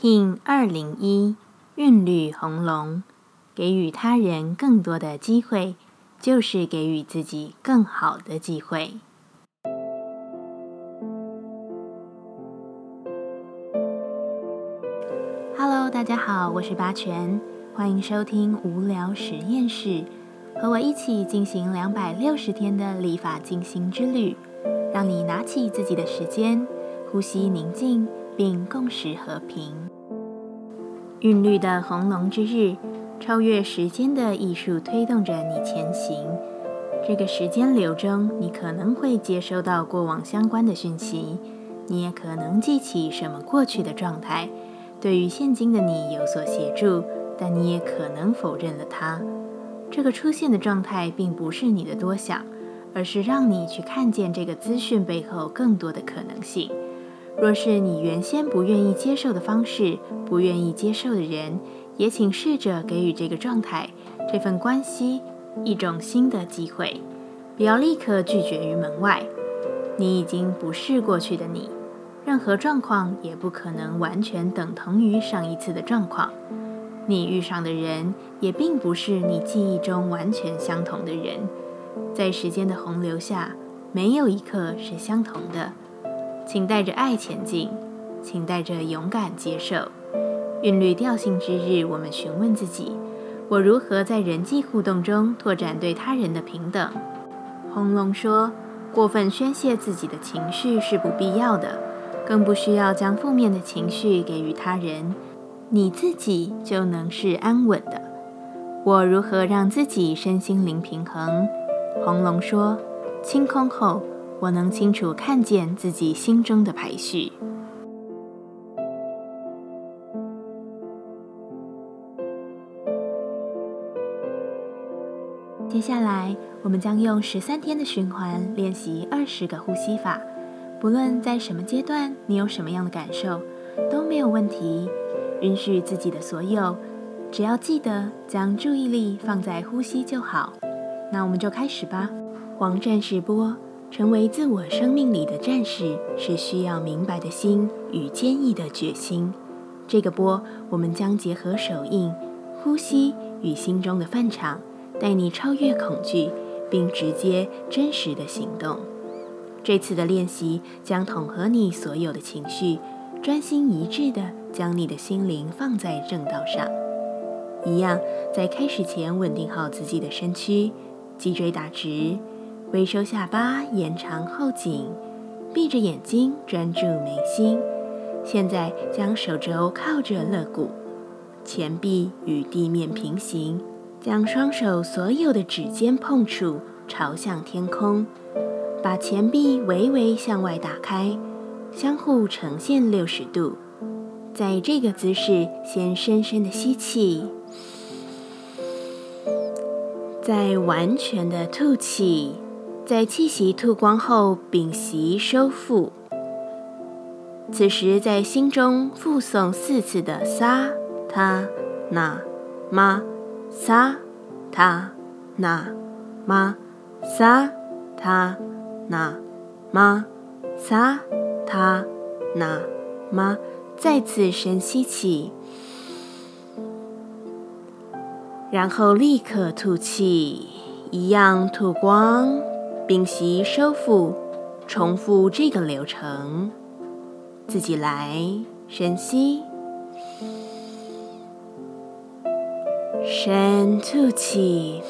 King 二零一韵律红龙，给予他人更多的机会，就是给予自己更好的机会。Hello，大家好，我是八全，欢迎收听无聊实验室，和我一起进行两百六十天的立法进行之旅，让你拿起自己的时间，呼吸宁静，并共识和平。韵律的红龙之日，超越时间的艺术推动着你前行。这个时间流中，你可能会接收到过往相关的讯息，你也可能记起什么过去的状态，对于现今的你有所协助，但你也可能否认了它。这个出现的状态并不是你的多想，而是让你去看见这个资讯背后更多的可能性。若是你原先不愿意接受的方式，不愿意接受的人，也请试着给予这个状态、这份关系一种新的机会，不要立刻拒绝于门外。你已经不是过去的你，任何状况也不可能完全等同于上一次的状况。你遇上的人也并不是你记忆中完全相同的人，在时间的洪流下，没有一刻是相同的。请带着爱前进，请带着勇敢接受。韵律调性之日，我们询问自己：我如何在人际互动中拓展对他人的平等？红龙说：过分宣泄自己的情绪是不必要的，更不需要将负面的情绪给予他人，你自己就能是安稳的。我如何让自己身心灵平衡？红龙说：清空后。我能清楚看见自己心中的排序。接下来，我们将用十三天的循环练习二十个呼吸法。不论在什么阶段，你有什么样的感受，都没有问题。允许自己的所有，只要记得将注意力放在呼吸就好。那我们就开始吧。黄战士播。成为自我生命里的战士，是需要明白的心与坚毅的决心。这个波，我们将结合手印、呼吸与心中的范场，带你超越恐惧，并直接真实的行动。这次的练习将统合你所有的情绪，专心一致的将你的心灵放在正道上。一样，在开始前稳定好自己的身躯，脊椎打直。微收下巴，延长后颈，闭着眼睛专注眉心。现在将手肘靠着肋骨，前臂与地面平行，将双手所有的指尖碰触朝向天空，把前臂微微向外打开，相互呈现六十度。在这个姿势，先深深的吸气，再完全的吐气。在气息吐光后，屏息收腹。此时在心中复诵四次的撒他那玛萨他那玛萨他那玛萨他那玛。再次深吸气，然后立刻吐气，一样吐光。屏息收腹，重复这个流程，自己来。深吸，深吐气。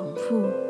重复。